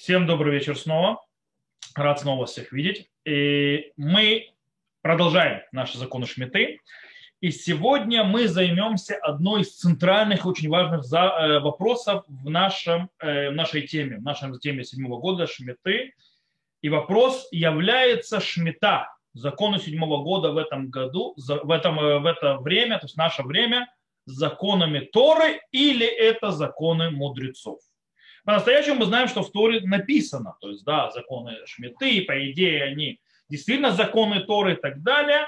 Всем добрый вечер снова. Рад снова всех видеть. И мы продолжаем наши законы Шмиты. И сегодня мы займемся одной из центральных, очень важных э, вопросов в, нашем, э, в нашей теме, в нашей теме седьмого года Шмиты. И вопрос, является Шмита, законы седьмого года в этом году, в, этом, э, в это время, то есть наше время, законами Торы или это законы мудрецов. По-настоящему мы знаем, что в Торе написано, то есть, да, законы Шмиты, по идее, они действительно законы Торы и так далее,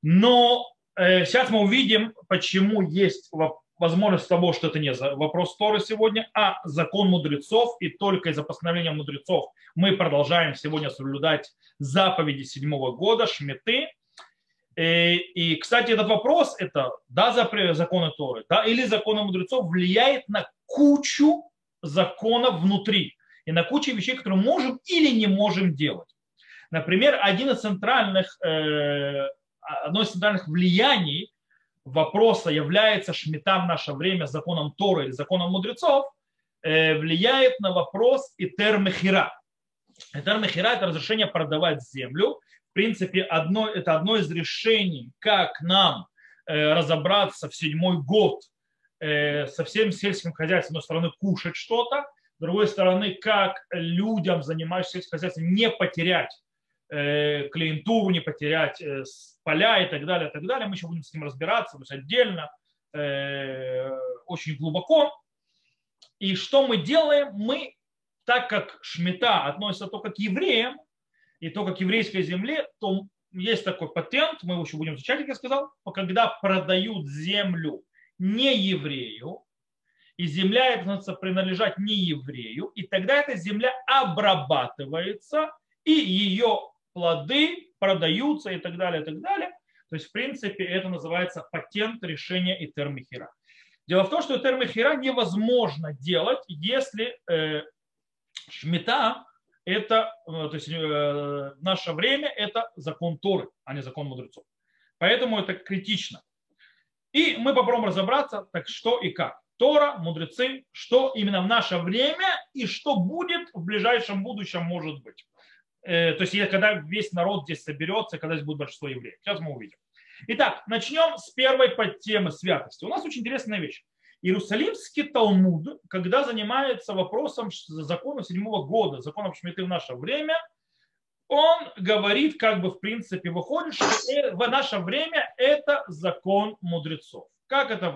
но э, сейчас мы увидим, почему есть возможность того, что это не вопрос Торы сегодня, а закон мудрецов, и только из-за постановления мудрецов мы продолжаем сегодня соблюдать заповеди седьмого года, Шмиты, э, и, кстати, этот вопрос, это да, законы Торы, да, или законы мудрецов влияет на кучу законов внутри и на кучу вещей, которые можем или не можем делать. Например, один из центральных, э, одно из центральных влияний вопроса, является шмита в наше время законом Торы или законом мудрецов, э, влияет на вопрос Итер-Мехира. Итер-Мехира – это разрешение продавать землю. В принципе, одно, это одно из решений, как нам э, разобраться в седьмой год – со всем сельским хозяйством, с одной стороны, кушать что-то, с другой стороны, как людям, занимающимся сельским хозяйством, не потерять э, клиентуру, не потерять э, поля и так далее, и так далее. Мы еще будем с ним разбираться, то есть отдельно, очень глубоко. И что мы делаем? Мы, так как шмита относится только к евреям, и только к еврейской земле, то есть такой патент, мы его еще будем изучать, как я сказал, когда продают землю не еврею, и земля эта принадлежать не еврею, и тогда эта земля обрабатывается, и ее плоды продаются и так далее, и так далее. То есть, в принципе, это называется патент решения Итермихира. Дело в том, что Итермихира невозможно делать, если э, шмита это, э, то есть э, наше время это закон Торы, а не закон мудрецов. Поэтому это критично. И мы попробуем разобраться, так что и как. Тора, мудрецы, что именно в наше время и что будет в ближайшем будущем может быть. Э, то есть когда весь народ здесь соберется, когда здесь будет большинство евреев. Сейчас мы увидим. Итак, начнем с первой подтемы святости. У нас очень интересная вещь. Иерусалимский Талмуд, когда занимается вопросом закона седьмого года, законом Шмиты в наше время – он говорит, как бы в принципе выходит, что э, в наше время это закон мудрецов. Как это,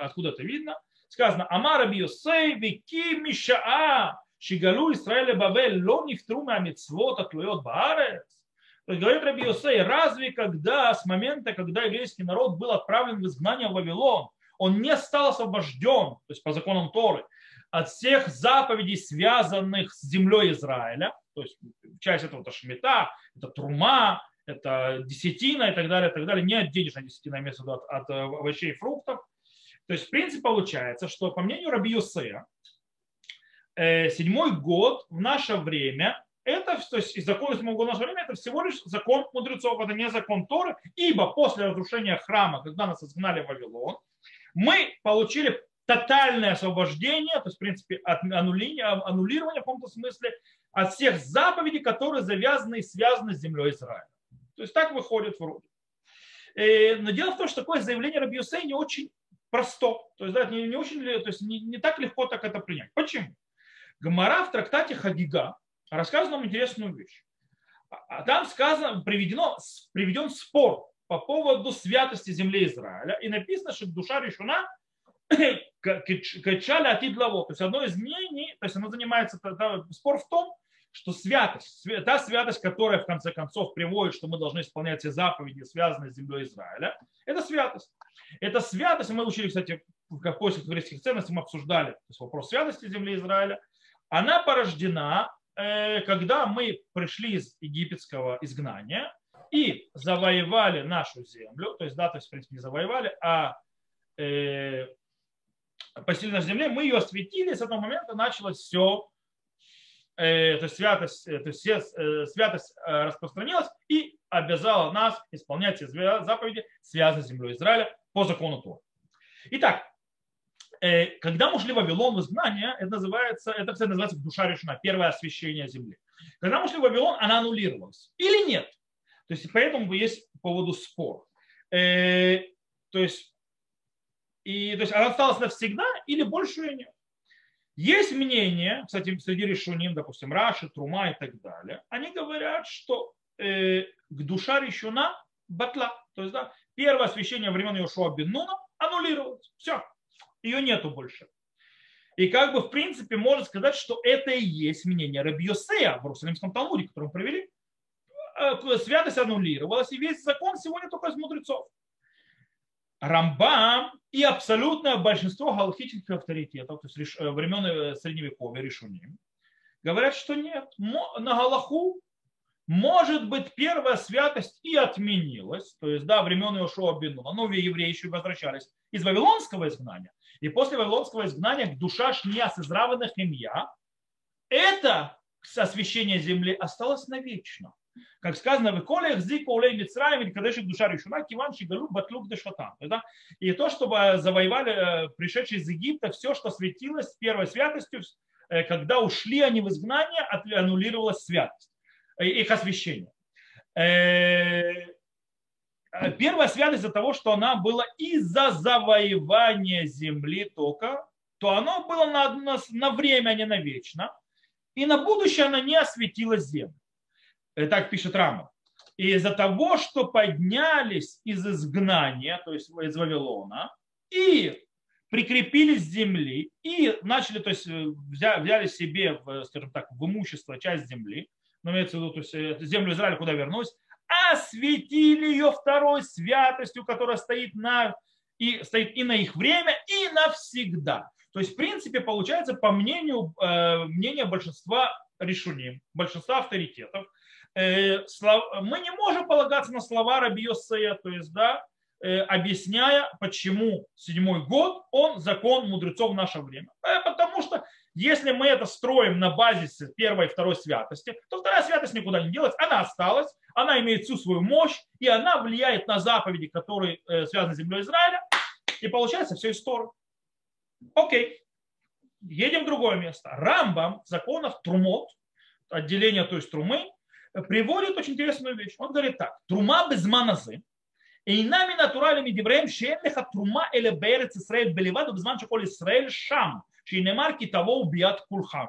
откуда это видно? Сказано, Амара Биосей, Вики Мишаа, Шигалу Израиля Бавель, Ло Нифтру Мамицвот, Атлует Баарец. Говорит Раби Йосей, разве когда, с момента, когда еврейский народ был отправлен в изгнание в Вавилон, он не стал освобожден, то есть по законам Торы, от всех заповедей, связанных с землей Израиля, то есть часть этого это шмета, это трума, это десятина и так далее, и так далее. Не от денежной десятина, виду от, от э, овощей и фруктов. То есть, в принципе, получается, что по мнению Раби Юсея, э, седьмой год в наше время это, то есть из закона седьмого года в наше время, это всего лишь закон мудрецов, это не закон Торы, ибо после разрушения храма, когда нас изгнали в Вавилон, мы получили тотальное освобождение, то есть, в принципе, от аннулирования в каком-то смысле от всех заповедей, которые завязаны и связаны с землей Израиля. То есть так выходит вроде. Э, но дело в том, что такое заявление Раби не очень просто. То есть, да, не, не, очень, то есть не, не так легко так это принять. Почему? Гамара в трактате Хагига рассказывает нам интересную вещь. А, а там сказано, приведено, приведен спор по поводу святости земли Израиля. И написано, что душа решена качали атид лаво. То есть одно из мнений, то есть оно занимается, спор в том, что святость, та святость, которая в конце концов приводит, что мы должны исполнять все заповеди, связанные с землей Израиля, это святость. Это святость, мы учили, кстати, в поисках еврейских ценностей, мы обсуждали вопрос святости земли Израиля, она порождена, э, когда мы пришли из египетского изгнания и завоевали нашу землю, то есть, да, то есть, в принципе, не завоевали, а э, поселили на земле, мы ее осветили, и с этого момента началось все Э, то есть святость, э, то есть все, э, святость распространилась и обязала нас исполнять все заповеди, связанные с землей Израиля по закону Тора. Итак, когда мы ушли в Вавилон в изгнание, это называется, это, кстати, называется душа решена, первое освящение земли. Когда мы ушли в Вавилон, она аннулировалась. Или нет? То есть поэтому есть по поводу спор. Э, то есть, и, то есть она осталась навсегда или больше ее нет. Есть мнение, кстати, среди решуним, допустим, Раши, Трума и так далее, они говорят, что э, душа решена батла. То есть, да, первое освящение времен Йошуа бен Нуна аннулировалось. Все, ее нету больше. И как бы в принципе можно сказать, что это и есть мнение Рабиосея в Иерусалимском Талмуде, который мы провели. Э, святость аннулировалась, и весь закон сегодня только из мудрецов. Рамбам и абсолютное большинство галактических авторитетов, то есть э, времен э, Средневековья, решуним, говорят, что нет. На Галаху может быть первая святость и отменилась, то есть да, времен Иошуа Бенуна, но евреи еще возвращались из Вавилонского изгнания. И после Вавилонского изгнания душа Шния с израванных имя, это освящение земли осталось навечно. Как сказано, в коле зик улей Мицраем или кадешик душа решена, киван шигалу батлук дешатан. И то, чтобы завоевали э, пришедшие из Египта, все, что светилось первой святостью, э, когда ушли они в изгнание, аннулировалась святость, э, их освящение. Первая святость из-за того, что она была из-за завоевания земли только, то оно было на, на, на время, а не на вечно. И на будущее она не осветила землю. Э, так пишет Рама. И из-за того, что поднялись из изгнания, то есть из Вавилона, и прикрепились к земли, и начали, то есть э, взяли себе, скажем так, в имущество часть земли, но имеется в виду, то есть э, землю Израиля, куда вернулись, осветили ее второй святостью, которая стоит, на, и, стоит и на их время, и навсегда. То есть, в принципе, получается, по мнению, мнения большинства решуним, большинства авторитетов, мы не можем полагаться на слова Раби Йосея, то есть, да, э, объясняя, почему седьмой год, он закон мудрецов в наше время. Э, потому что если мы это строим на базисе первой и второй святости, то вторая святость никуда не делась, она осталась, она имеет всю свою мощь, и она влияет на заповеди, которые связаны с землей Израиля, и получается все из Торы. Окей, едем в другое место. Рамбам законов Трумот, отделение, то есть Трумы, приводит очень интересную вещь. Он говорит так. Трума без маназы. И нами натуральными дивреем шеемлеха эм трума или берец Исраэль белеваду без манча коль Исраэль шам. Шинемарки того убьят кульхем.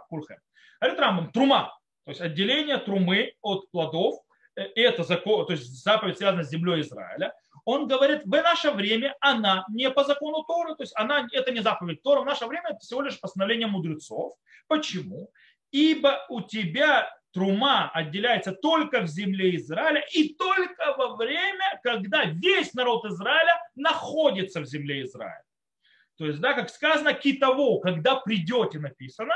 Говорит Рамбам, трума, то есть отделение трумы от плодов, э, это закон, то есть заповедь связана с землей Израиля. Он говорит, в наше время она не по закону Торы, то есть она, это не заповедь Тора, в наше время это всего лишь постановление мудрецов. Почему? Ибо у тебя трума отделяется только в земле Израиля и только во время, когда весь народ Израиля находится в земле Израиля. То есть, да, как сказано, китово, когда придете, написано,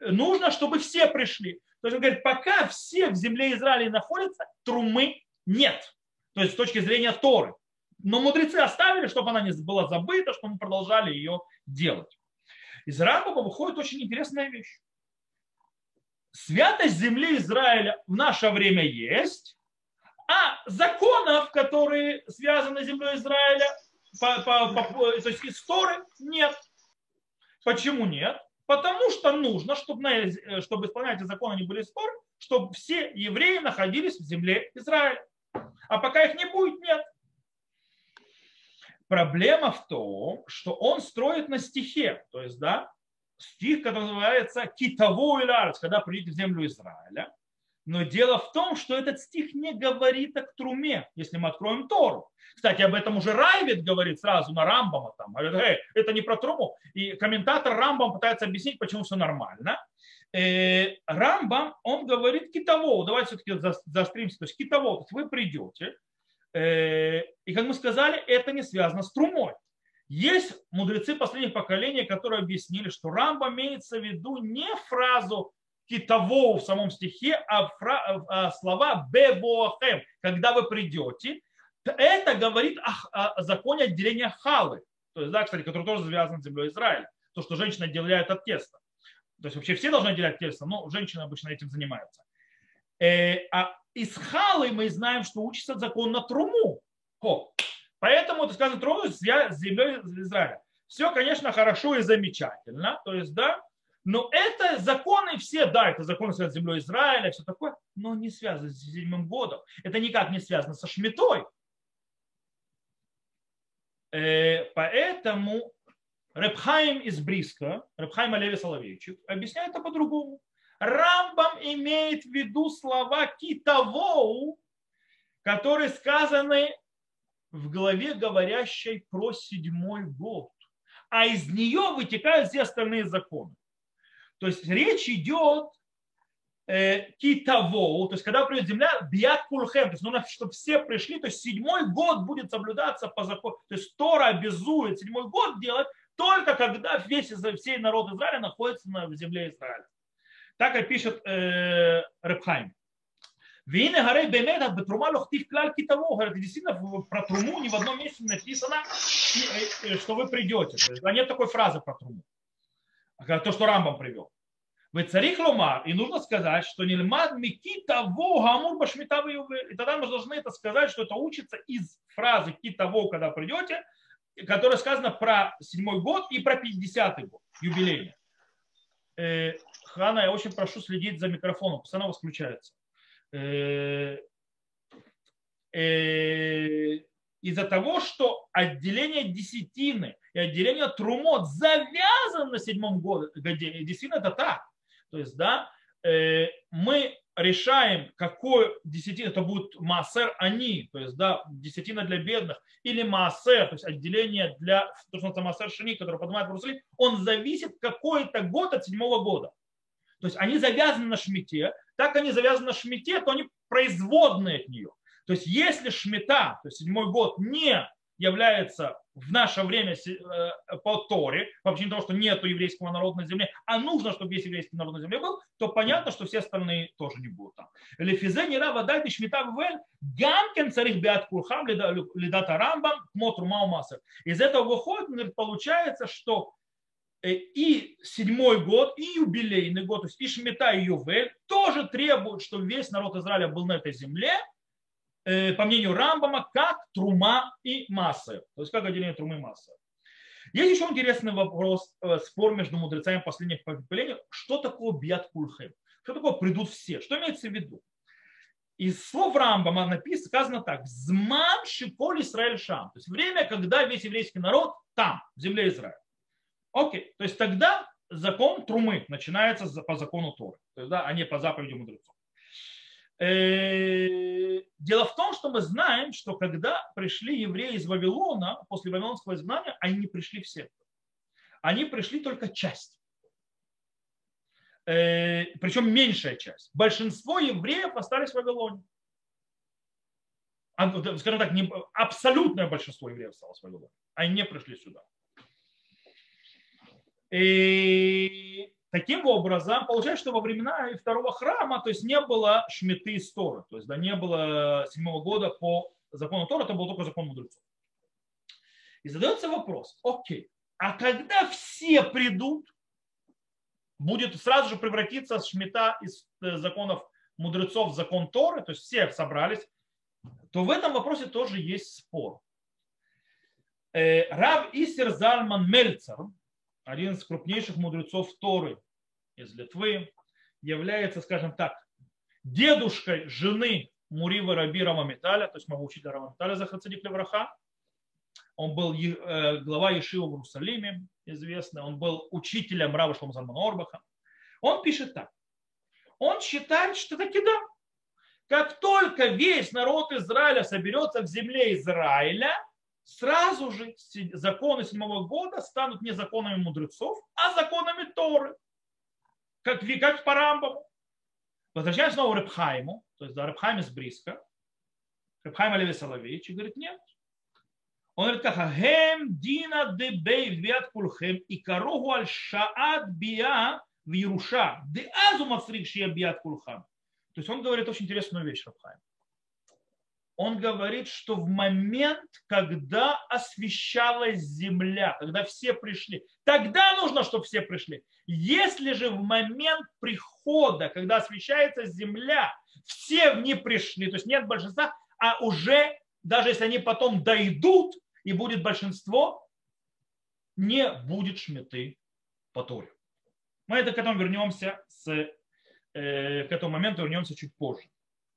нужно, чтобы все пришли. То есть он говорит, пока все в земле Израиля находятся, трумы нет. То есть с точки зрения Торы. Но мудрецы оставили, чтобы она не была забыта, чтобы мы продолжали ее делать. Из Рамбова выходит очень интересная вещь святость земли Израиля в наше время есть, а законов, которые связаны с землей Израиля, по, по, по, то есть истории, нет. Почему нет? Потому что нужно, чтобы, чтобы исполнять эти законы не были споры, чтобы все евреи находились в земле Израиля. А пока их не будет, нет. Проблема в том, что он строит на стихе. То есть, да, стих, который называется «Китово Иларец», когда придете в землю Израиля. Но дело в том, что этот стих не говорит о труме, если мы откроем Тору. Кстати, об этом уже Райвит говорит сразу на Рамбама. Там. Говорит, Эй, это не про труму. И комментатор Рамбам пытается объяснить, почему все нормально. Э, Рамбам, он говорит китово. Давайте все-таки заостримся. То есть китово. То есть вы придете. Э, и как мы сказали, это не связано с трумой. Есть мудрецы последних поколений, которые объяснили, что Рамба имеется в виду не фразу китово в самом стихе, а, а слова бебоахем, когда вы придете. Это говорит о, законе отделения халы, то есть, да, кстати, который тоже связан с землей Израиля. То, что женщина отделяет от теста. То есть вообще все должны отделять теста, но женщины обычно этим занимаются. Э, а из халы мы знаем, что учится закон на труму. О, Поэтому это сказано тронулись с землей Израиля. Все, конечно, хорошо и замечательно. То есть, да, но это законы все, да, это законы с землей Израиля, все такое, но не связано с седьмым годом. Это никак не связано со Шмитой. Э, поэтому Репхайм из Бриска, Репхайм Олеви Соловейчик, объясняет это по-другому. Рамбам имеет в виду слова китовоу, которые сказаны в главе, говорящей про седьмой год. А из нее вытекают все остальные законы. То есть речь идет э, китово, то есть когда придет земля, биат кулхем, то есть нужно, чтобы все пришли, то есть седьмой год будет соблюдаться по закону. То есть Тора обязует седьмой год делать только когда весь всей народ Израиля находится на земле Израиля. Так и пишет э, Репхайм. Вины горей бемеда бетрума лохтив клаль китово. Говорит, действительно про труму ни в одном месте написано, э, что вы придете. То есть, нет такой фразы про труму. То, что Рамбам привел. Вы царих ломар, и нужно сказать, что нельмад микита во гамур башмита И тогда мы должны это сказать, что это учится из фразы кита во, когда придете, которая сказана про седьмой год и про 50-й год, юбилейный. Хана, я очень прошу следить за микрофоном, постоянно вас включается. Э, э, из-за того, что отделение десятины и отделение трумот завязано на седьмом годе, действительно это так. То есть, да, э, мы решаем, какой десятина, это будет массер они, то есть, да, десятина для бедных, или массер, то есть отделение для, то, что массер шини, который поднимает в Иерусалим, он зависит какой-то год от седьмого года. То есть они завязаны на шмите, так они завязаны на шмите, то они производные от нее. То есть если шмита, то есть седьмой год, не является в наше время э, по Торе, по причине того, что нет еврейского народа на земле, а нужно, чтобы весь еврейский народ на земле был, то понятно, что все остальные тоже не будут там. Лефизе не рава дайте шмита ввель, гамкен царих биат курхам лидата рамбам мотру маумасер. Из этого выходит, получается, что и седьмой год, и юбилейный год, то есть и Шмита, и Ювель тоже требуют, чтобы весь народ Израиля был на этой земле, Э, по мнению Рамбама, как трума и масса. То есть как отделение трумы и массы. Есть еще интересный вопрос, э, спор между мудрецами последних поколений. Что такое биат кульхем? Что такое придут все? Что имеется в виду? Из слов Рамбама написано, сказано так. Зман шиколь Израиль шам. То есть время, когда весь еврейский народ там, в земле Израиля. Окей. То есть тогда закон трумы начинается по закону Торы. То есть, да, а не по заповеди мудрецов. Э, дело в том, что мы знаем, что когда пришли евреи из Вавилона, после Вавилонского изгнания, они не пришли все. Они пришли только часть. Э, Причем меньшая часть. Большинство евреев остались в Вавилоне. А, скажем так, абсолютное большинство евреев осталось в Вавилоне. Они не пришли сюда. И Таким образом, получается, что во времена второго храма, то есть не было шметы из Тора, то есть да, не было седьмого года по закону Тора, это был только закон мудрецов. И задается вопрос, окей, а когда все придут, будет сразу же превратиться шмета из э, законов мудрецов в закон Торы, то есть все собрались, то в этом вопросе тоже есть спор. Э, Рав Исер Зальман Мельцер, один из крупнейших мудрецов Торы из Литвы, является, скажем так, дедушкой жены Мурива Раби Рамамиталя, то есть моего учителя Рамамиталя Захацадик Левраха. Он был э, глава Ешива в Иерусалиме, известный. Он был учителем Рава Шломазальмана Орбаха. Он пишет так. Он считает, что таки да. Как только весь народ Израиля соберется в земле Израиля, сразу же законы седьмого года станут не законами мудрецов, а законами Торы. Как, как по Рамбаму. Возвращаем снова Репхайму, то есть да, Репхайм из Бриска, Репхайм Алеви Соловейч, и говорит, нет. Он говорит, как Хем дина де бей виат кульхем и корогу аль шаат биа в Ируша, де азу мацрик шия биат кульхам. То есть он говорит очень интересную вещь, Рабхайм он говорит, что в момент, когда освещалась земля, когда все пришли, тогда нужно, чтобы все пришли. Если же в момент прихода, когда освещается земля, все в ней пришли, то есть нет большинства, а уже, даже если они потом дойдут, и будет большинство, не будет шметы по Торе. Мы это к этому вернемся, с, э, к этому моменту вернемся чуть позже.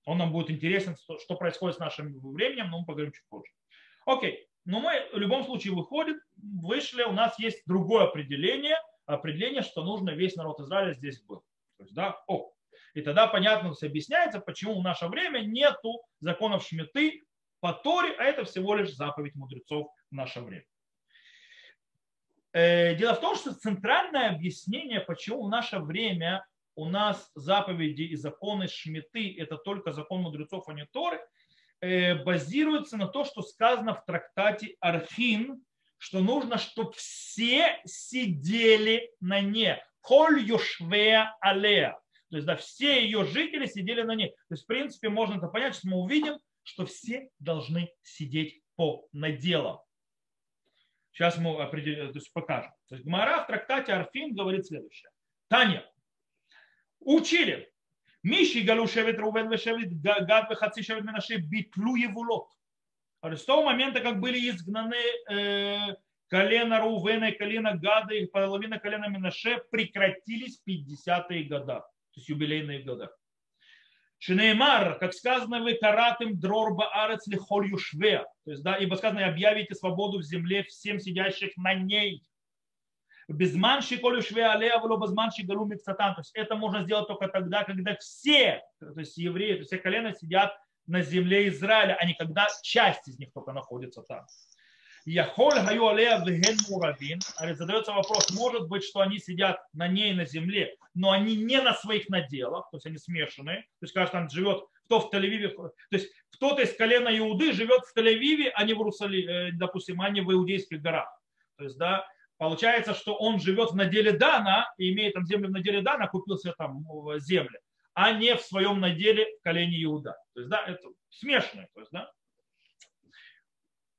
Он нам будет интересен, что происходит с нашим временем, но мы поговорим чуть позже. Окей, но мы в любом случае выходим, вышли, у нас есть другое определение, определение, что нужно весь народ Израиля здесь был. То есть, да, о, и тогда понятно объясняется, почему в наше время нету законов шметы по Торе, а это всего лишь заповедь мудрецов в наше время. Э, дело в том, что центральное объяснение, почему в наше время у нас заповеди и законы шметы – это только закон мудрецов, а не Торы, э, базируется на то, что сказано в трактате Архин, что нужно, чтобы все сидели на ней. Коль юшвея алея. То есть, да, все ее жители сидели на ней. То есть, в принципе, можно это понять, что мы увидим, что все должны сидеть по наделам. Сейчас мы определим, то есть покажем. То есть Гмара в трактате Арфин говорит следующее. Таня, учили. Миши галу шевет Рувен вешевет гад вехаци шевет Менаше битлу евулот. С того момента, как были изгнаны э, колено Рувена и колено Гада и половина колена Менаше, прекратились 50-е года, то есть юбилейные года. Шинеймар, как сказано, вы каратым дрорба арец лихоль юшве. То есть, да, ибо сказано, объявите свободу в земле всем сидящих на ней. Безманши колю шве алея, вло безманши галу миксатан. То есть это можно сделать только тогда, когда все, то есть евреи, то есть все колена сидят на земле Израиля, а не когда часть из них только находится там. Яхоль хаю алея вген муравин. Задается вопрос, может быть, что они сидят на ней на земле, но они не на своих наделах, то есть они смешанные. То есть, кажется, там живет кто в Тель-Авиве, то есть кто-то из колена Иуды живет в Тель-Авиве, а не в Иерусалиме, допустим, а не в Иудейских горах. То есть, да, получается, что он живет в наделе Дана и имеет там землю в наделе Дана, купил себе там земли, а не в своем наделе в колене Иуда. То есть, да, это смешно. То есть, да,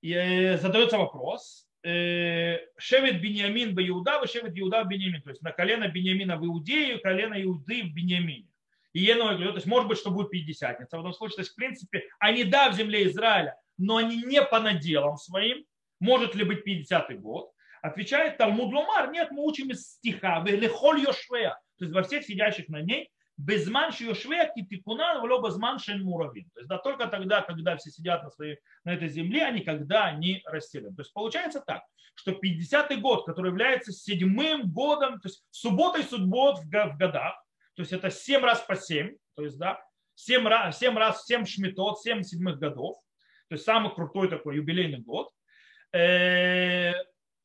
и э, задается вопрос, э, Шевет Беньямин в Иуда, вы Шевет Иуда в Беньямин. То есть на колено Беньямина в Иудее, колено Иуды в Беньямине. И Еной то есть может быть, что будет пятидесятница. В этом случае, то есть в принципе, они да в земле Израиля, но они не по наделам своим. Может ли быть 50-й год? Отвечает Талмуд Ломар, нет, мы учим из стиха, лехоль йошвея, то есть во всех сидящих на ней, безман швек и тикунан в безман шен муравин. То есть да, только тогда, когда все сидят на, своей, на этой земле, а никогда не расселены. То есть получается так, что 50-й год, который является седьмым годом, то есть субботой суббот в годах, то есть это 7 раз по 7, то есть да, 7 раз, 7 раз 7 шмитот, 7 седьмых годов, то есть самый крутой такой юбилейный год, э,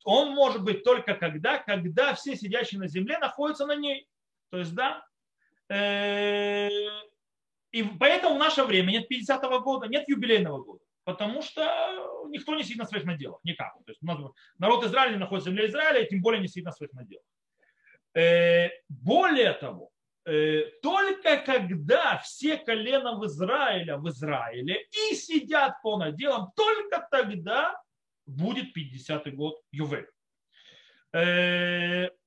он может быть только когда, когда все сидящие на земле находятся на ней. То есть, да, Э, и поэтому в наше время нет 50-го года, нет юбилейного года. Потому что никто не сидит на своих наделах. Никак. То есть народ Израиля не находится в земле Израиля, и тем более не сидит на своих наделах. Э, более того, э, только когда все колена в Израиле, в Израиле и сидят по наделам, только тогда будет 50-й год Ювель.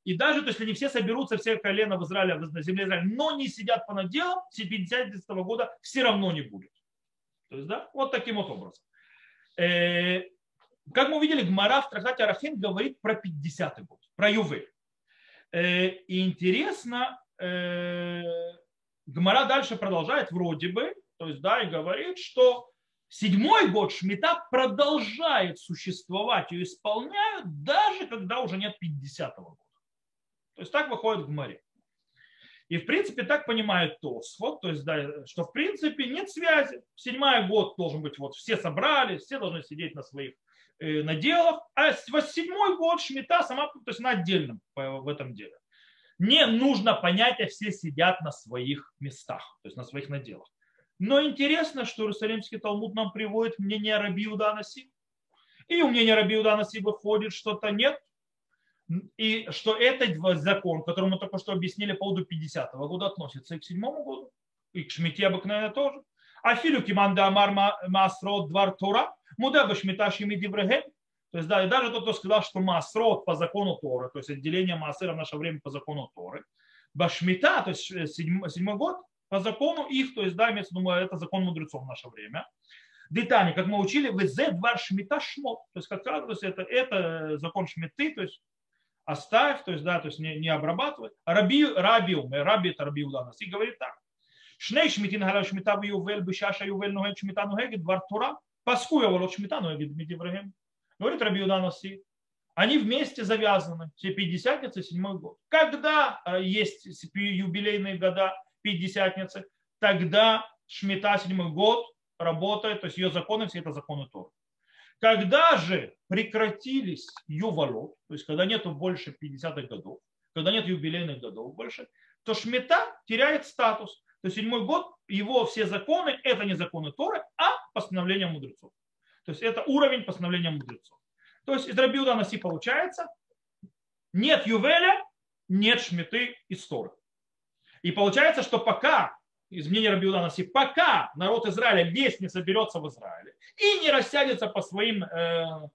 И даже, то есть, не все соберутся, все колена в Израиле, на земле Израиля, но не сидят по наделам, 50 года все равно не будет. То есть, да, вот таким вот образом. Э, как мы увидели, Гмара в трактате Арахин говорит про 50 год, про Ювель. Э, и интересно, э, Гмара дальше продолжает вроде бы, то есть, да, и говорит, что седьмой год Шмита продолжает существовать и исполняют, даже когда уже нет 50-го года. То есть так выходит в море. И в принципе так понимает Тосфот, то есть да, что в принципе нет связи. Седьмой год должен быть, вот все собрались, все должны сидеть на своих э, наделах, а седьмой год Шмита сама, то есть на отдельном в этом деле. Не нужно понятие, все сидят на своих местах, то есть на своих наделах. Но интересно, что Иерусалимский Талмуд нам приводит мнение Раби Уданаси. И у мнения Раби Уданаси выходит что-то нет, и что этот закон, который мы только что объяснили по поводу 50-го года, относится и к 7-му году, и к Шмите обыкновенно тоже. А филю киманда амар масрот двор Тора, муда шмита шими диврегем. То есть, да, и даже тот, кто сказал, что масрот по закону Торы, то есть отделение массера в наше время по закону Торы, башмита, то есть седьмой, седьмой год, по закону их, то есть, да, имеется виду, это закон мудрецов в наше время. Детани, как мы учили, в зе двар шмита шмот. То есть, как есть это, это закон шмиты, то есть оставь, то есть, да, то есть не, не обрабатывай. Раби, рабиум, раби это раби Уданас, и говорит так. Шней шмитин халя шмита в ювель, бешаша ювель ногет шмита ногет, двар тура, паску я волот шмита ногет, митиврагем. Говорит раби Уданаси, они вместе завязаны, все пятидесятницы, седьмой год. Когда э, есть юбилейные года пятидесятницы, тогда шмита седьмой год работает, то есть ее законы, все это законы Торы. Когда же прекратились ювалот, то есть когда нету больше 50-х годов, когда нет юбилейных годов больше, то шмита теряет статус. То есть седьмой год, его все законы, это не законы Торы, а постановление мудрецов. То есть это уровень постановления мудрецов. То есть из Рабиуда Наси получается, нет Ювеля, нет Шмиты и Торы. И получается, что пока из мнения Рабиуда Наси, пока народ Израиля весь не соберется в Израиле и не рассядется по своим э,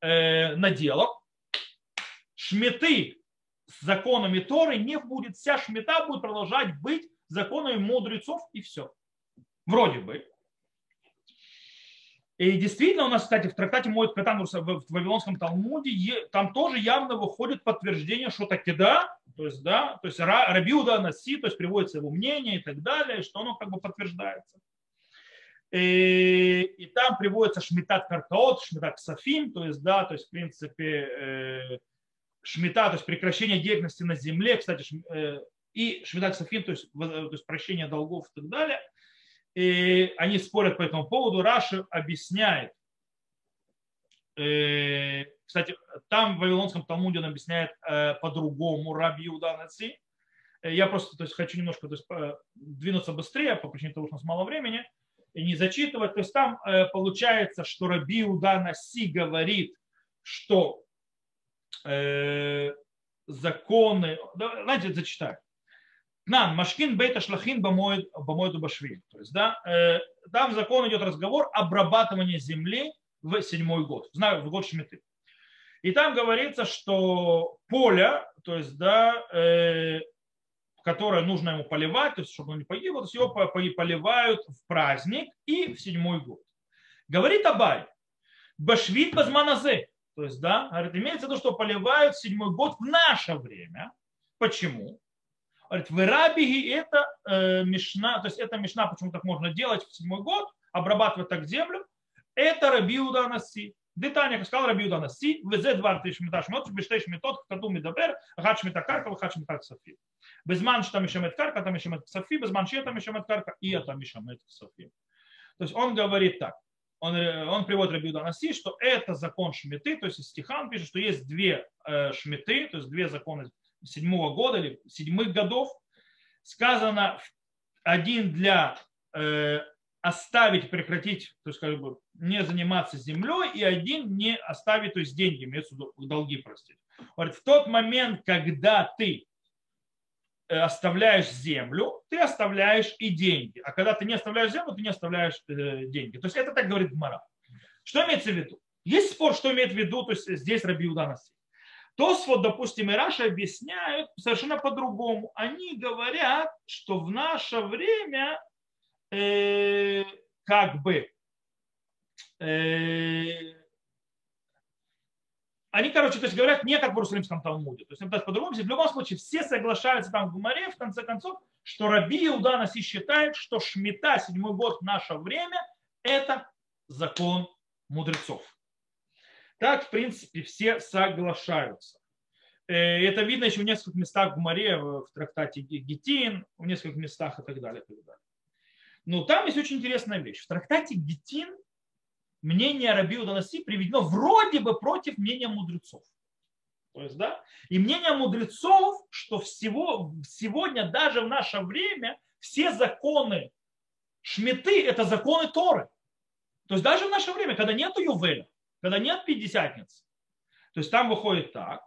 э, наделам, шметы с законами Торы не будет, вся шмета будет продолжать быть законами мудрецов и все. Вроде бы. И действительно у нас, кстати, в трактате Моет Катангурса в Вавилонском Талмуде там тоже явно выходит подтверждение, что таки да, то есть, да, то есть Рабиуда Наси, то есть приводится его мнение и так далее, что оно как бы подтверждается. И, и там приводится шмитат картаот, шмитат сафим, то есть, да, то есть, в принципе, э, шмита, то есть прекращение деятельности на земле, кстати, э, и шмитат сафим, то есть, то есть прощение долгов и так далее – и они спорят по этому поводу. Раши объясняет, э, кстати, там в Вавилонском Талмуде он объясняет э, по-другому Раби Иуда Наци. Э, я просто то есть, хочу немножко то есть, двинуться быстрее по причине того, что у нас мало времени, и не зачитывать. То есть там получается, что Раби Иуда Наси говорит, что законы, знаете, зачитаю. Нам, Машкин Бейта Шлахин Бамоиду Башви. То есть, да, э, там в закон идет разговор обрабатывания земли в седьмой год, знаю, в год Шмиты. И там говорится, что поле, то есть, да, э, которое нужно ему поливать, то есть, чтобы он не погиб, то есть его поливают в праздник и в седьмой год. Говорит Абайе, בשביעית בזמן הזה, то есть, да, говорит, имеется в виду, что поливают в седьмой год в наше время. Почему? Говорит, ורבי היא это э, мишна, то есть это мишна, почему так можно делать в седьмой год, обрабатывать так землю, это Раби Йеуда Наси. דתניא, как сказал Рабиуда Наси, везе два тысяч меташ мет, бештейш метод, кату медабер, хач карка, хач метак ксафи. Безман, что там еще мет карка, там еще мет ксафи, безман, что там еще мет карка, и это еще мет ксафи. То есть он говорит так, он, э, он приводит Рабиуда Наси, что это закон шмиты, то есть стихан пишет, что есть две э, шмиты, то есть две законы седьмого года или седьмых годов, сказано один для э, оставить, прекратить, то есть как бы не заниматься землей, и один не оставить, то есть деньги, имеется долги простить. Говорит, в тот момент, когда ты э, оставляешь землю, ты оставляешь и деньги. А когда ты не оставляешь землю, ты не оставляешь э, деньги. То есть это так говорит Мара. Что имеется в виду? Есть спор, что имеет в виду, то есть здесь Раби Уданаси. То вот, допустим, и Раша объясняют совершенно по-другому. Они говорят, что в наше время э, как бы э, они, короче, то есть говорят не как в Иерусалимском Талмуде. То есть, то по-другому, в любом случае, все соглашаются там в Гумаре, в конце концов, что Раби Иуда Наси считает, что Шмита, седьмой год наше время, это закон мудрецов. Так, в принципе, все соглашаются. Э, это видно еще в нескольких местах в Море, в трактате Гетин, в нескольких местах и так далее. И так далее. Но там есть очень интересная вещь. В трактате Гетин мнение Рабиу Данаси приведено вроде бы против мнения мудрецов. То есть, да, и мнение мудрецов, что всего, сегодня, даже в наше время, все законы шметы – это законы Торы. То есть даже в наше время, когда нет Ювеля, когда нет пятидесятниц. То есть там выходит так.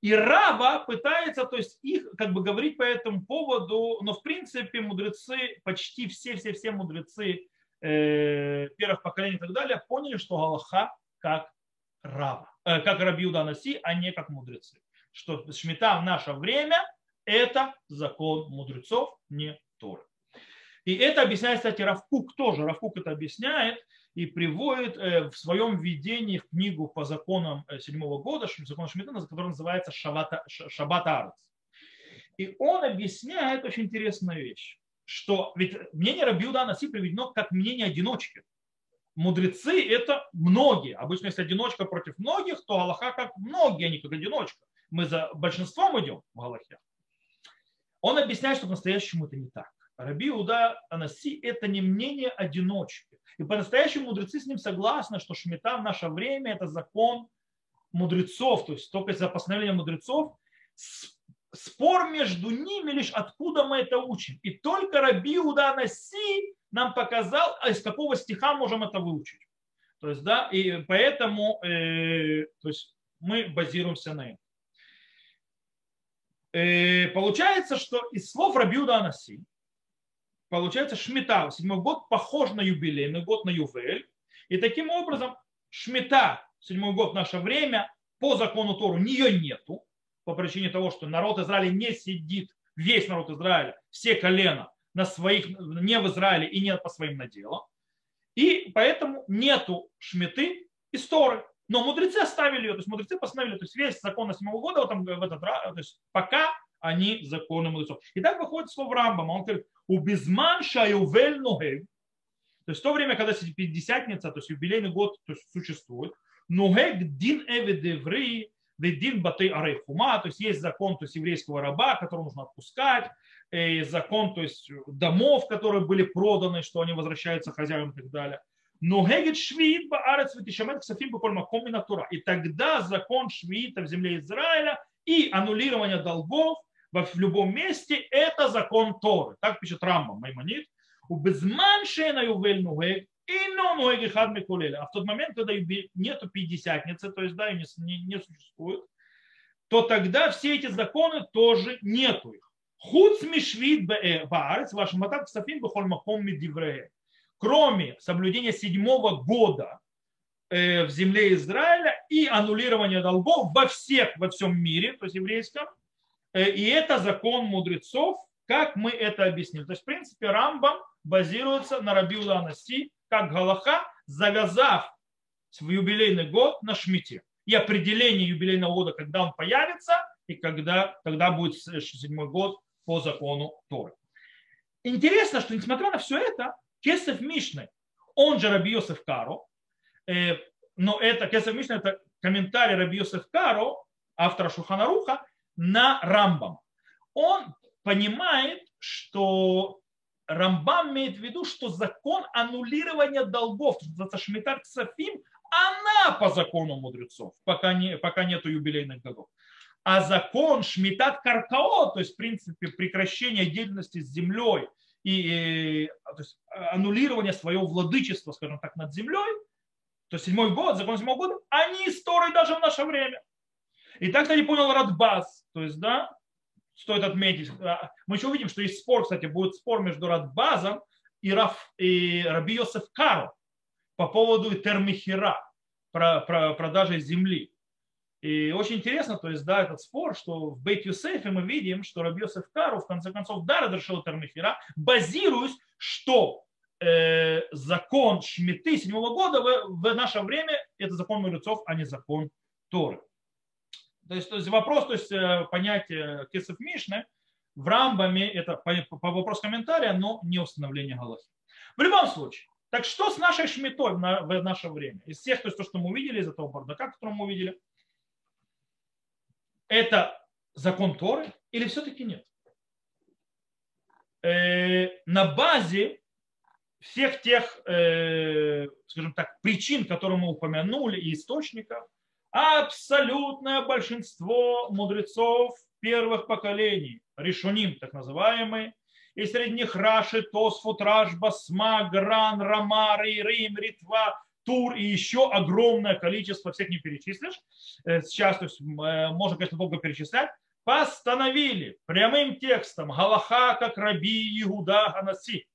И Рава пытается, то есть их как бы говорить по этому поводу, но в принципе мудрецы, почти все-все-все мудрецы э, первых поколений и так далее поняли, что Галаха как Рава, э, как Рабиуда Наси, а не как мудрецы. Что Шмита в наше время это закон мудрецов, не Торы. И это объясняет, кстати, Равкук тоже. Равкук это объясняет и приводит э, в своем введении в книгу по законам э, седьмого года, закон Шмидана, который называется Шабат Арец. И он объясняет очень интересную вещь, что ведь мнение Рабиуда Анаси приведено как мнение одиночки. Мудрецы – это многие. Обычно, если одиночка против многих, то Аллаха как многие, а не как одиночка. Мы за большинством идем в Галахе. Он объясняет, что по-настоящему это не так. Раби Уда Анаси – это не мнение одиночки. И по-настоящему мудрецы с ним согласны, что шмита в наше время – это закон мудрецов, то есть только из-за постановления мудрецов. Спор между ними лишь откуда мы это учим. И только Раби Уда Анаси нам показал, а из какого стиха можем это выучить. То есть, да, и поэтому э, то есть мы базируемся на этом. Э, получается, что из слов Рабиуда Анаси, получается Шмита, седьмой год похож на юбилейный год, на Ювель. И таким образом Шмита, седьмой год наше время, по закону Тору нее нету, по причине того, что народ Израиля не сидит, весь народ Израиля, все колена на своих, не в Израиле и не по своим наделам. И поэтому нету шмиты из Торы. Но мудрецы оставили ее, то есть мудрецы постановили, то есть весь закон седьмого года, вот там, в этот, то есть пока они законы мудрецов. И так выходит слово Рамбама, он говорит, у безман шаювель ногель, то есть в то время, когда пятидесятница, то есть юбилейный год то есть, существует, ногег дин эвидеври, дин баты арейхума, то есть есть закон то есть, еврейского раба, которого нужно отпускать, и закон то есть домов, которые были проданы, что они возвращаются хозяевам и так далее. Но гегет швид баарец витишамет ксафим бакольмаком минатура. И тогда закон швиита в земле Израиля и аннулирование долгов в любом месте – это закон Торы. Так пишет Рамбам Маймонит. У безман шена ювель нугег, и но нугег хад микулеля. А в тот момент, когда нету пятидесятницы, то есть да, не, не, не существует, то тогда все эти законы тоже нету их. Худ смешвит баарец, вашим матат ксафим бахоль маком медиврея кроме соблюдения седьмого года э, в земле Израиля и аннулирования долгов во всех, во всем мире, то есть еврейском. Э, и это закон мудрецов, как мы это объяснили. То есть, в принципе, Рамбам базируется на Рабиула Анаси, как Галаха, завязав в юбилейный год на Шмите. И определение юбилейного года, когда он появится, и когда, когда будет седьмой год по закону Торы. Интересно, что несмотря на все это, Кесов Мишны, он же Раби Йосеф Каро, э, но это Кесов Мишна это комментарий Раби Йосеф Каро, автора Шуханаруха, на Рамбам. Он понимает, что Рамбам имеет в виду, что закон аннулирования долгов, это Шмитар Цафим, она по закону мудрецов, пока, не, пока нету юбилейных годов. А закон Шмитат Каркао, то есть в принципе прекращение деятельности с землей и то есть, аннулирование своего владычества, скажем так, над землей, то есть седьмой год, закон седьмого года, они истории даже в наше время. И так, кстати, понял Радбас, то есть, да, стоит отметить. А, мы еще увидим, что есть спор, кстати, будет спор между Радбазом и, Раф, и Раби Йосеф Каро по поводу термихира, про, про продажи земли. И очень интересно, то есть, да, этот спор, что в Бейт Юсефе мы видим, что Раби Йосеф Кару в конце концов да разрешил Термифера, базируясь, что э, закон Шмиты седьмого года в, в наше время это закон мудрецов, а не закон Торы. То есть, то есть вопрос, то есть э, понятие Кесов Мишны в Рамбаме это по, по вопрос комментария, но не установление Галахи. В любом случае, так что с нашей шмитой в, на, в наше время? Из всех, то есть то, что мы увидели, из этого бардака, который мы увидели – это закон Торы или все-таки нет? Э, на базе всех тех, э, скажем так, причин, которые мы упомянули, и источников, абсолютное большинство мудрецов первых поколений, решуним так называемые, и среди них Раши, Тосфут, Рашба, Сма, Гран, Рамари, Рим, Ритва, тур и еще огромное количество, всех не перечислишь, э, сейчас то есть, э, можно, конечно, долго перечислять, постановили прямым текстом Галаха, как Раби Иуда Ханаси,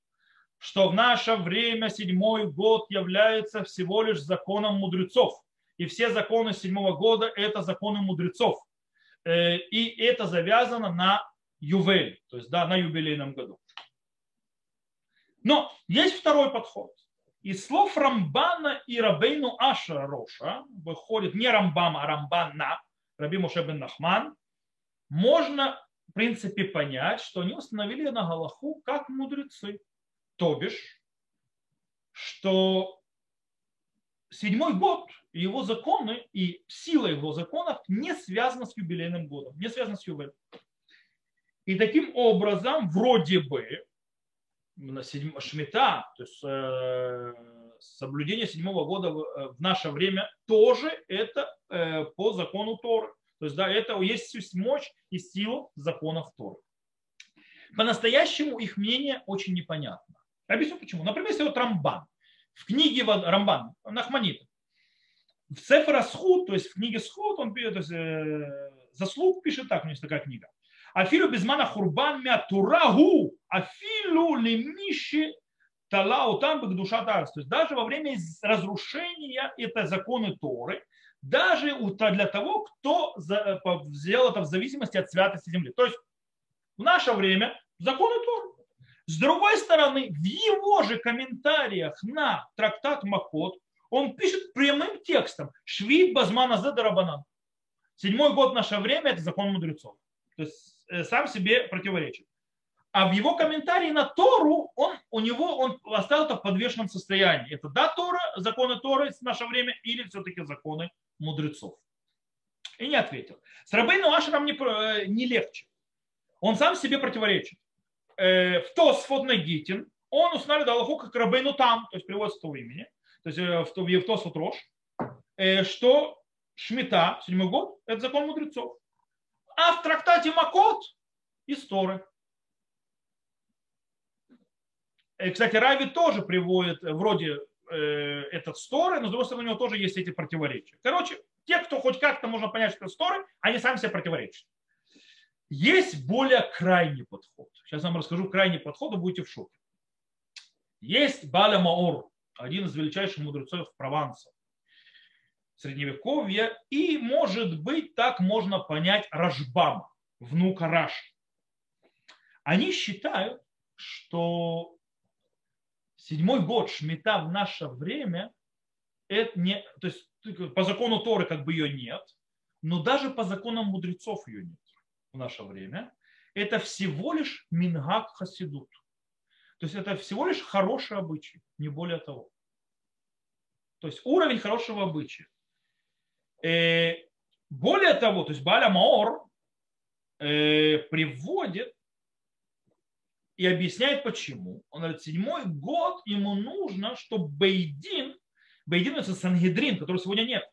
что в наше время седьмой год является всего лишь законом мудрецов. И все законы седьмого года – это законы мудрецов. Э, и это завязано на ювель, то есть да, на юбилейном году. Но есть второй подход. Из слов Рамбана и Рабейну Аша Роша выходит не Рамбам, а Рамбана, Раби Муше бен Нахман, можно в принципе понять, что они установили на Галаху как мудрецы. То бишь, что седьмой год, его законы и сила его законов не связана с юбилейным годом, не связана с юбилеем. И таким образом, вроде бы, на седьм... Шмита, то есть э, соблюдение седьмого года в, э, в наше время тоже это э, по закону Торы. То есть, да, это есть мощь и сила законов Торы. По-настоящему их мнение очень непонятно. Объясню почему. Например, если вот Рамбан. В книге Рамбан, Нахманит, Сефера Схуд, то есть в книге Схуд, он то есть, э, заслуг пишет так, у него есть такая книга. Афилу безмана хурбан мятурагу, афилу лемиши талау там бы душа тарс. То есть даже во время разрушения это законы Торы, даже для того, кто сделал это в зависимости от святости земли. То есть в наше время законы Торы. С другой стороны, в его же комментариях на трактат Макот он пишет прямым текстом «Швид Базмана Задарабанан». Седьмой год наше время – это закон мудрецов. То есть Э, сам себе противоречит. А в его комментарии на Тору он, у него он оставил это в подвешенном состоянии. Это да, Тора, законы Торы в наше время или все-таки законы мудрецов. И не ответил. С Рабейну Ашером не, э, не легче. Он сам себе противоречит. Э, в Тосфот Нагитин он устанавливает Аллаху как Рабейну там, то есть переводится с имени, то есть в, в Тосфот Рош, что Шмита, седьмой год, это закон мудрецов а в трактате Макот из Торы. И, кстати, Рави тоже приводит вроде э, этот сторы, но с другой стороны у него тоже есть эти противоречия. Короче, те, кто хоть как-то можно понять, что это сторы, они сами себе противоречат. Есть более крайний подход. Сейчас я вам расскажу крайний подход, вы будете в шоке. Есть Баля Маор, один из величайших мудрецов Прованса средневековья. И, может быть, так можно понять Рашбама, внука Раши. Они считают, что седьмой год Шмита в наше время, это не, то есть по закону Торы как бы ее нет, но даже по законам мудрецов ее нет в наше время. Это всего лишь мингак хасидут. То есть это всего лишь хороший обычай, не более того. То есть уровень хорошего обычая. Э, более того, то есть Баля Маор э, приводит и объясняет почему. Он говорит, седьмой год ему нужно, чтобы Бейдин, Бейдин это Сангедрин, которого сегодня нет,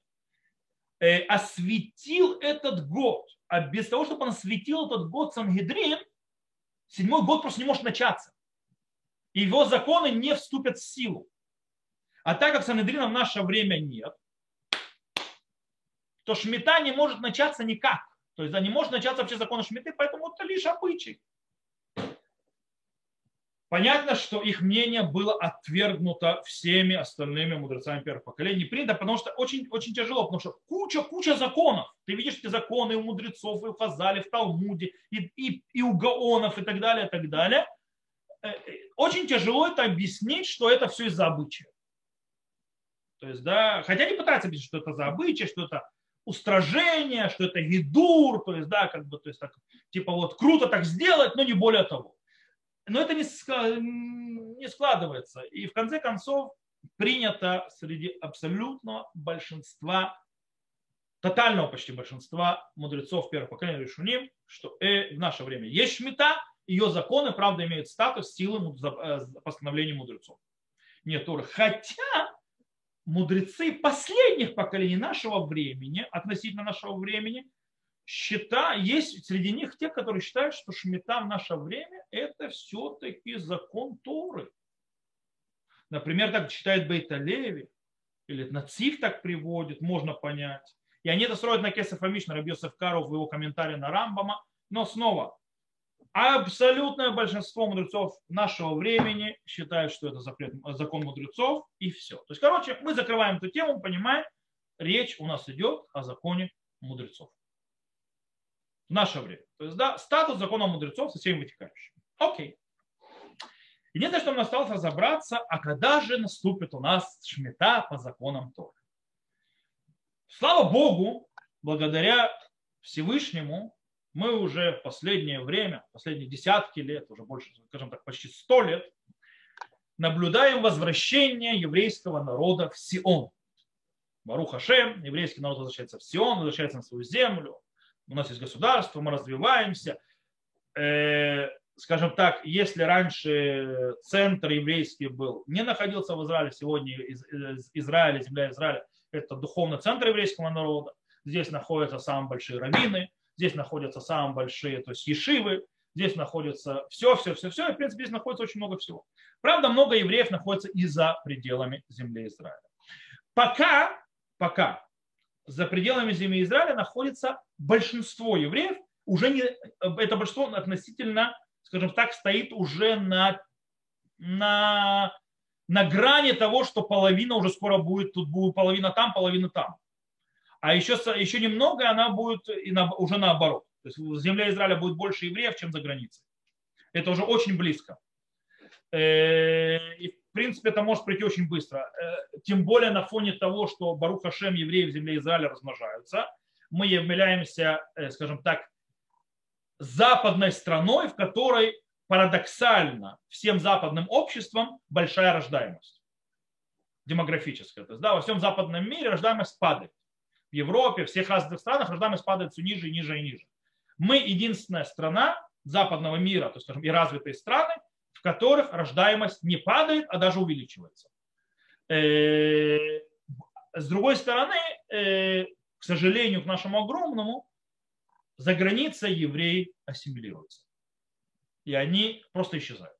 э, осветил этот год. А без того, чтобы он осветил этот год Сангедрин, седьмой год просто не может начаться. И его законы не вступят в силу. А так как Сангедрина в наше время нет, то шмита не может начаться никак. То есть да, не может начаться вообще закон шмиты, поэтому это лишь обычай. Понятно, что их мнение было отвергнуто всеми остальными мудрецами первых поколений. Не принято, потому что очень, очень тяжело, потому что куча-куча законов. Ты видишь эти законы у мудрецов, и у Хазали, в Талмуде, и, и, и у Гаонов, и так далее, и так далее. Очень тяжело это объяснить, что это все из-за обычая. То есть, да, хотя они пытаются объяснить, что это за обычай, что это устражение, что это гидур, то есть, да, как бы, то есть, так, типа вот круто так сделать, но не более того. Но это не, не складывается. И в конце концов принято среди абсолютного большинства, тотального почти большинства мудрецов первого поколения Решуним, что э, в наше время есть шмита, ее законы, правда, имеют статус силы э, постановления мудрецов. Нет Торы. Хотя мудрецы последних поколений нашего времени, относительно нашего времени, счета, есть среди них те, которые считают, что шмита в наше время это все-таки закон Торы. Например, так считает Бейталеви, или Нациф так приводит, можно понять. И они это строят на Кесов Амиш, на Рабьесов Каров в его комментарии на Рамбама. Но снова, Абсолютное большинство мудрецов нашего времени считают, что это запрет, закон мудрецов, и все. То есть, короче, мы закрываем эту тему, понимаем, речь у нас идет о законе мудрецов. В наше время. То есть, да, статус закона мудрецов со всеми вытекающими. Окей. Единственное, что нам осталось разобраться, а когда же наступит у нас шмета по законам Торы. Слава Богу, благодаря Всевышнему, мы уже в последнее время, последние десятки лет, уже больше, скажем так, почти сто лет, наблюдаем возвращение еврейского народа в Сион. Барух Хашем, еврейский народ возвращается в Сион, возвращается на свою землю. У нас есть государство, мы развиваемся. Э, скажем так, если раньше центр еврейский был, не находился в Израиле, сегодня Израиль, земля Израиля, это духовный центр еврейского народа. Здесь находятся самые большие раввины, здесь находятся самые большие, то есть ешивы, здесь находится все, все, все, все, и в принципе здесь находится очень много всего. Правда, много евреев находится и за пределами земли Израиля. Пока пока за пределами земли Израиля находится большинство евреев, уже не, это большинство относительно, скажем так, стоит уже на, на, на грани того, что половина уже скоро будет, тут будет половина там, половина там. А еще, еще немного она будет и на, уже наоборот. То есть в земле Израиля будет больше евреев, чем за границей. Это уже очень близко. Э, и принципе, это может прийти очень быстро. Э, тем более на фоне того, что Барух Хашем евреи в земле Израиля размножаются. Мы являемся, э, скажем так, западной страной, в которой парадоксально всем западным обществам большая рождаемость демографическая. То есть, да, во всем западном мире рождаемость падает. Европе, в всех разных странах рождаемость падает все ниже и ниже и ниже. Мы единственная страна западного мира, то есть, скажем, и развитые страны, в которых рождаемость не падает, а даже увеличивается. Э, с другой стороны, э, к сожалению, к нашему огромному, за границей евреи ассимилируются. И они просто исчезают.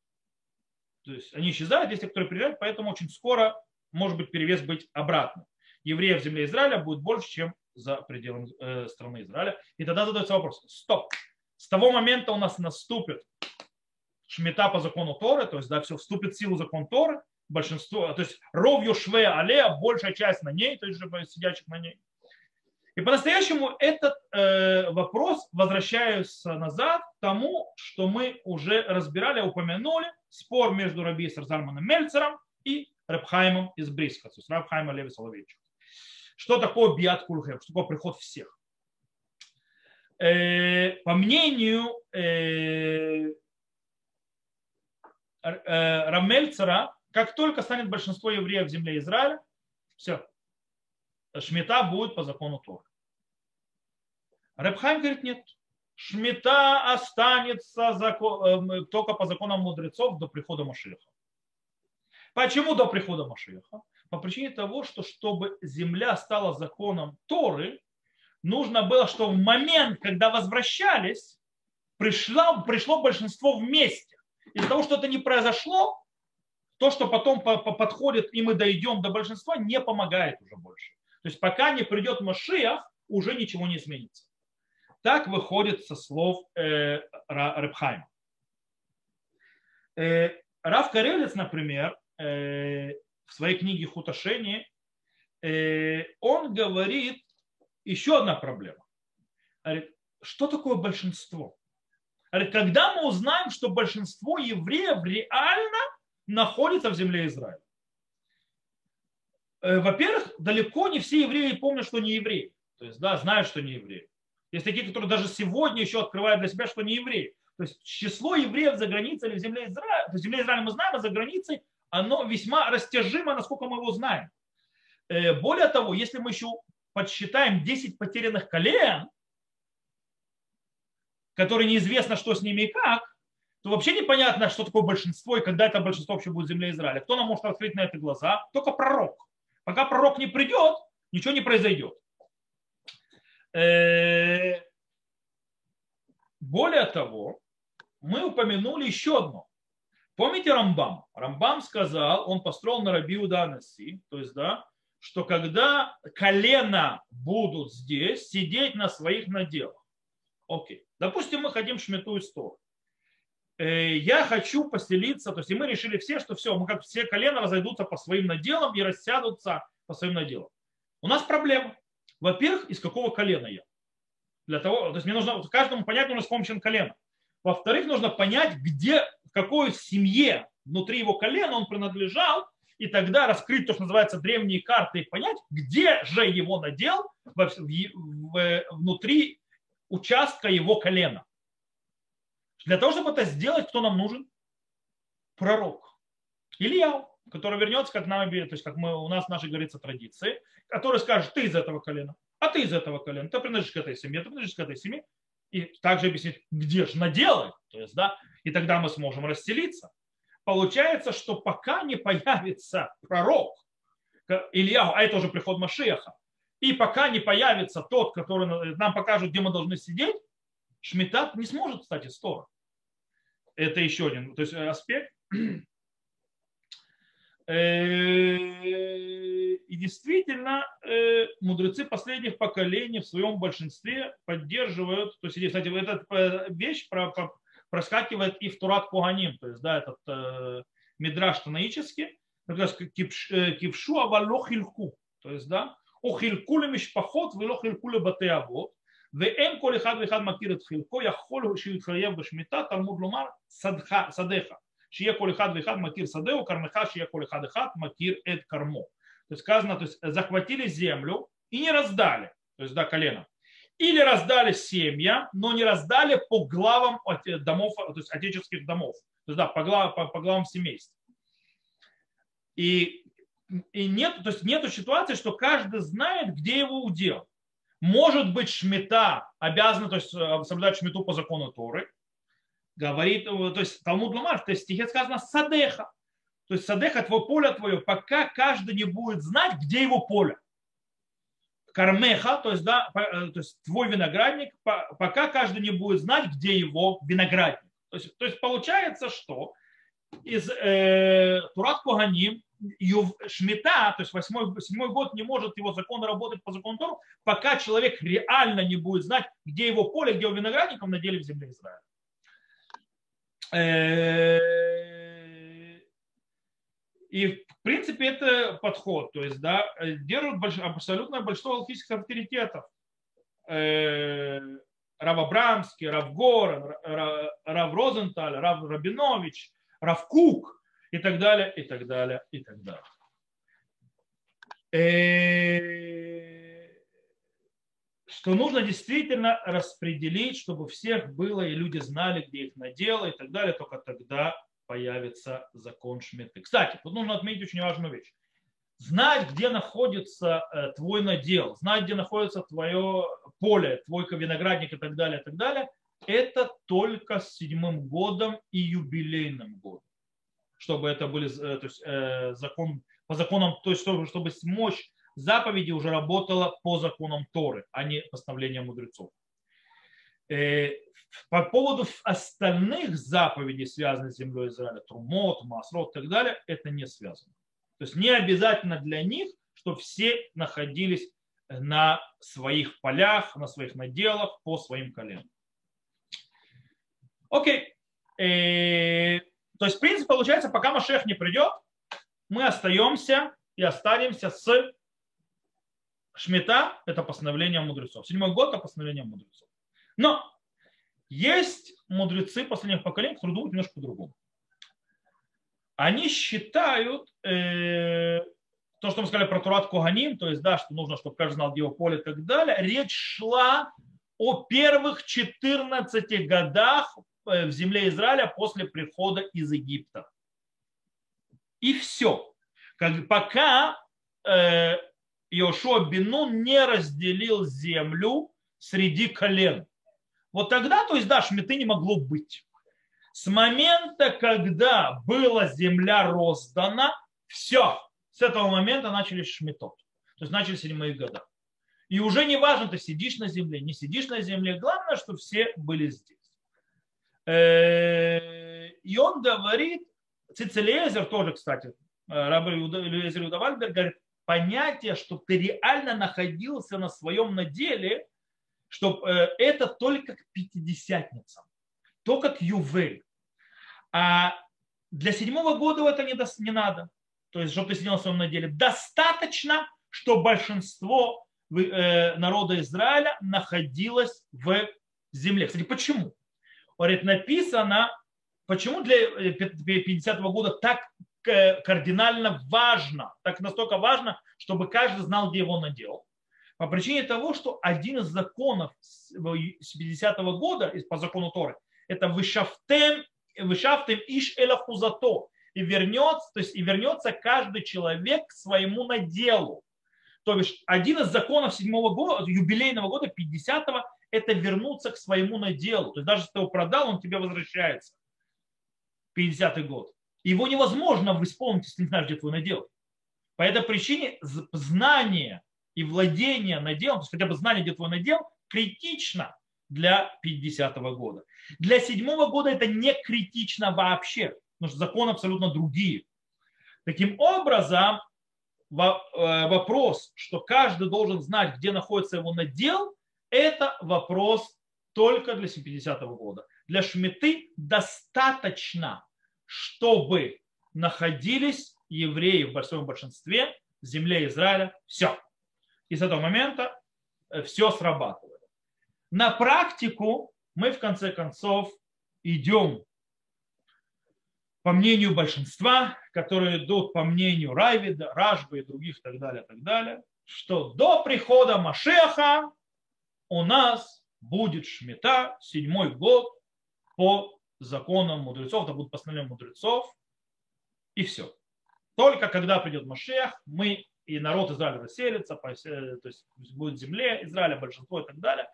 То есть они исчезают, если которые приезжают, поэтому очень скоро может быть перевес быть обратным. Евреев в земле Израиля будет больше, чем за пределами э, страны Израиля. И тогда задается вопрос, стоп, с того момента у нас наступит шмета по закону Торы, то есть да, все вступит в силу закон Торы, большинство, то есть ров Юшве Алея, большая часть на ней, то есть сидящих на ней. И по-настоящему этот э, вопрос, возвращаюсь назад к тому, что мы уже разбирали, упомянули, спор между Раби Сарзальманом Мельцером и Рабхаймом из Бриска, то есть Рабхайма Леви Соловейчик. Что такое биат кульхем, что такое приход всех? Э, по мнению э, Э, Рамельцера, как только станет большинство евреев в земле Израиля, все, шмета будет по закону Тора. Рабхайм говорит, нет, шмета останется только по законам мудрецов до прихода Машиха. Почему до прихода Машиха? По причине того, что чтобы земля стала законом Торы, нужно было, что в момент, когда возвращались, пришло, пришло большинство вместе из-за того, что это не произошло, то, что потом подходит и мы дойдем до большинства, не помогает уже больше. То есть пока не придет Машиах, уже ничего не изменится. Так выходит со слов э, Репхайма. Э, Раф Карелец, например, в своей книге Хуташени, э, он говорит еще одна проблема. Что такое большинство? когда мы узнаем, что большинство евреев реально находится в земле Израиля? Э, во-первых, далеко не все евреи помнят, что не евреи. То есть, да, знают, что не евреи. Есть такие, которые даже сегодня еще открывают для себя, что не евреи. То есть число евреев за границей или в земле Израиля, в земле Израиля мы знаем, а за границей оно весьма растяжимо, насколько мы его знаем. Э, более того, если мы еще подсчитаем 10 потерянных колен, которые неизвестно, что с ними и как, то вообще непонятно, что такое большинство и когда это большинство вообще будет в земле Израиля. Кто нам может открыть на это глаза? Только пророк. Пока пророк не придет, ничего не произойдет. Э, более того, мы упомянули еще одно. Помните Рамбам? Рамбам сказал, он построил на Рабиу Данаси, то есть, да, что когда колено будут здесь, сидеть на своих наделах. Окей. Допустим, мы хотим шмету из Торы. Э, я хочу поселиться, то есть и мы решили все, что все, мы как все колено разойдутся по своим наделам и рассядутся по своим наделам. У нас проблема. Во-первых, из какого колена я? Для того, то есть мне нужно каждому понять, нужно с помощью колена. Во-вторых, нужно понять, где, какой семье внутри его колена он принадлежал, и тогда раскрыть то, что называется древние карты, и понять, где же его надел внутри участка его колена. Для того, чтобы это сделать, кто нам нужен? Пророк. Илья, который вернется, как, нам, то есть, как мы, у нас в нашей, говорится, традиции, который скажет, ты из этого колена, а ты из этого колена, ты принадлежишь к этой семье, ты принадлежишь к этой семье. И также объяснить, где же наделать. То есть, да, и тогда мы сможем расселиться. Получается, что пока не появится пророк, Илья, а это уже приход Машеха, и пока не появится тот, который нам покажет, где мы должны сидеть, Шмитат не сможет стать историей. Это еще один то есть аспект. Э, и действительно, э, мудрецы последних поколений в своем большинстве поддерживают, то есть, кстати, эта э, вещь проскакивает и в Турат Куганим, то есть, да, этот э, мидраш танаический, кипшу авалохильку, то есть, да, охильку лемишпахот велохильку лебатеавот, ואין כל אחד ואחד מכיר את חלקו, יכול שיתחייב בשמיטה, תלמוד לומר שדך, שיהיה шия колихад вихад макир садеу, кармеха шия колихад вихад макир эд кармо. То есть сказано, то есть э, захватили землю и не раздали, то есть да, колено. Или раздали семья, но не раздали по главам домов, то есть отеческих домов. То есть да, по, глав, по, по главам семейств. И, и нет, то есть нету ситуации, что каждый знает, где его удел. Может быть, шмета обязана то есть, э, соблюдать шмету по закону Торы, Говорит, э, то есть Талмуд Ламар, то есть в стихе сказано садеха. То есть садеха, твое поле твое, пока каждый не будет знать, где его поле. Кармеха, то есть, да, э, то есть твой виноградник, пока каждый не будет знать, где его виноградник. То есть, то есть получается, что из э, Турат Коганим Шмита, то есть восьмой, седьмой год не может его закон работать по закону Тору, пока человек реально не будет знать, где его поле, где его виноградников на деле в земле Израиля. Э, и в принципе это подход, то есть да, держат больш, абсолютно большинство алхимических авторитетов. Э, Рав Абрамский, Рав Гор, Рав Розенталь, Рав Рабинович, Рав Кук, и так далее, и так далее, и так далее. Что нужно действительно распределить, чтобы всех было, и люди знали, где их надело, и так далее, только тогда появится закон Шмиты. Кстати, тут нужно отметить очень важную вещь. Знать, где находится э, твой надел, знать, где находится твое поле, твой виноградник и так далее, и так далее, это только с седьмым годом и юбилейным годом чтобы это были э, то есть, э, закон, по законам, то есть чтобы, чтобы мощь заповеди уже работала по законам Торы, а не постановлениям мудрецов. Э, по поводу остальных заповедей, связанных с землей Израиля, Трумот, Масрот и так далее, это не связано. То есть не обязательно для них, что все находились на своих полях, на своих наделах по своим коленам. Окей. То есть, в принципе, получается, пока Машех не придет, мы остаемся и останемся с Шмита, это постановление мудрецов. Седьмой год – это постановление мудрецов. Но есть мудрецы последних поколений, которые думают немножко по-другому. Они считают, э, то, что мы сказали про Турат Коганим, то есть, да, что нужно, чтобы каждый знал, его поле и так далее, речь шла о первых 14 годах Э, в земле Израиля после прихода из Египта. И все. Как, пока э, Иошуа Бенун не разделил землю среди колен. Вот тогда, то есть, да, шмиты не могло быть. С момента, когда была земля роздана, все, с этого момента начались шмитот. То есть начались седьмые года. И уже не важно, ты сидишь на земле, не сидишь на земле. Главное, что все были здесь. Э, и он говорит, Цицелезер тоже, кстати, э, Раб Элизер Иуда Вальберг говорит, понятие, что ты реально находился на своем наделе, что э, это только к пятидесятницам, только к ювель. А для седьмого года это не, не надо. То есть, чтобы ты сидел на своем наделе. Достаточно, что большинство народа Израиля находилось в земле. Кстати, почему? Говорит, написано почему для 50 -го года так кардинально важно, так настолько важно, чтобы каждый знал, где его надел? По причине того, что один из законов с 50 -го года по закону Торы, это вышафтем, вышафтем иш элафузато, и вернется, то есть и вернется каждый человек к своему наделу. То есть один из законов седьмого года, юбилейного года, 50-го, это вернуться к своему наделу. То есть даже если ты его продал, он тебе возвращается. 50-й год. Его невозможно исполнить, если не знаешь, где твой надел. По этой причине знание и владение наделом, то есть хотя бы знание, где твой надел, критично для 50-го года. Для седьмого года это не критично вообще, потому что законы абсолютно другие. Таким образом, э, вопрос, что каждый должен знать, где находится его надел, это вопрос только для 70-го года. Для шмиты достаточно, чтобы находились евреи в большом большинстве в земле Израиля. Все. И с этого момента э, все срабатывает. На практику мы в конце концов идем по мнению большинства, которые идут по мнению Райвида, Ражбы и других, так далее, так далее, что до прихода Машеха у нас будет шмета, седьмой год, по законам мудрецов, это будет постановление мудрецов, и все. Только когда придет Машех, мы и народ Израиля расселится, то есть будет земле Израиля большинство и так далее,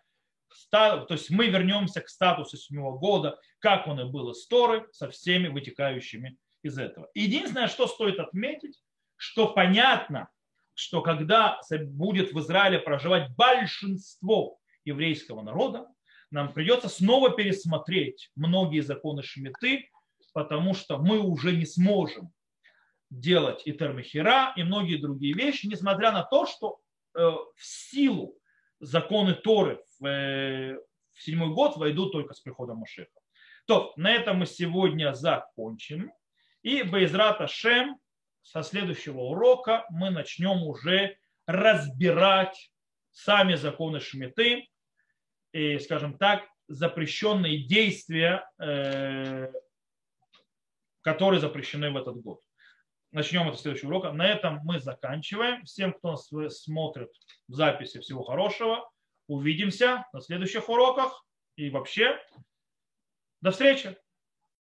то есть мы вернемся к статусу седьмого года, как он и был из Торы, со всеми вытекающими из этого. Единственное, что стоит отметить, что понятно, что когда будет в Израиле проживать большинство еврейского народа, нам придется снова пересмотреть многие законы Шмиты, потому что мы уже не сможем делать и термихера, и многие другие вещи, несмотря на то, что э, в силу законы Торы в, э, в седьмой год войдут только с приходом Машеха. То, на этом мы сегодня закончим. И Байзрата Шем со следующего урока мы начнем уже разбирать сами законы Шмиты, и, скажем так, запрещенные действия, э, которые запрещены в этот год. Начнем это следующего урока. На этом мы заканчиваем. Всем, кто нас смотрит в записи, всего хорошего. Увидимся на следующих уроках. И вообще, до встречи.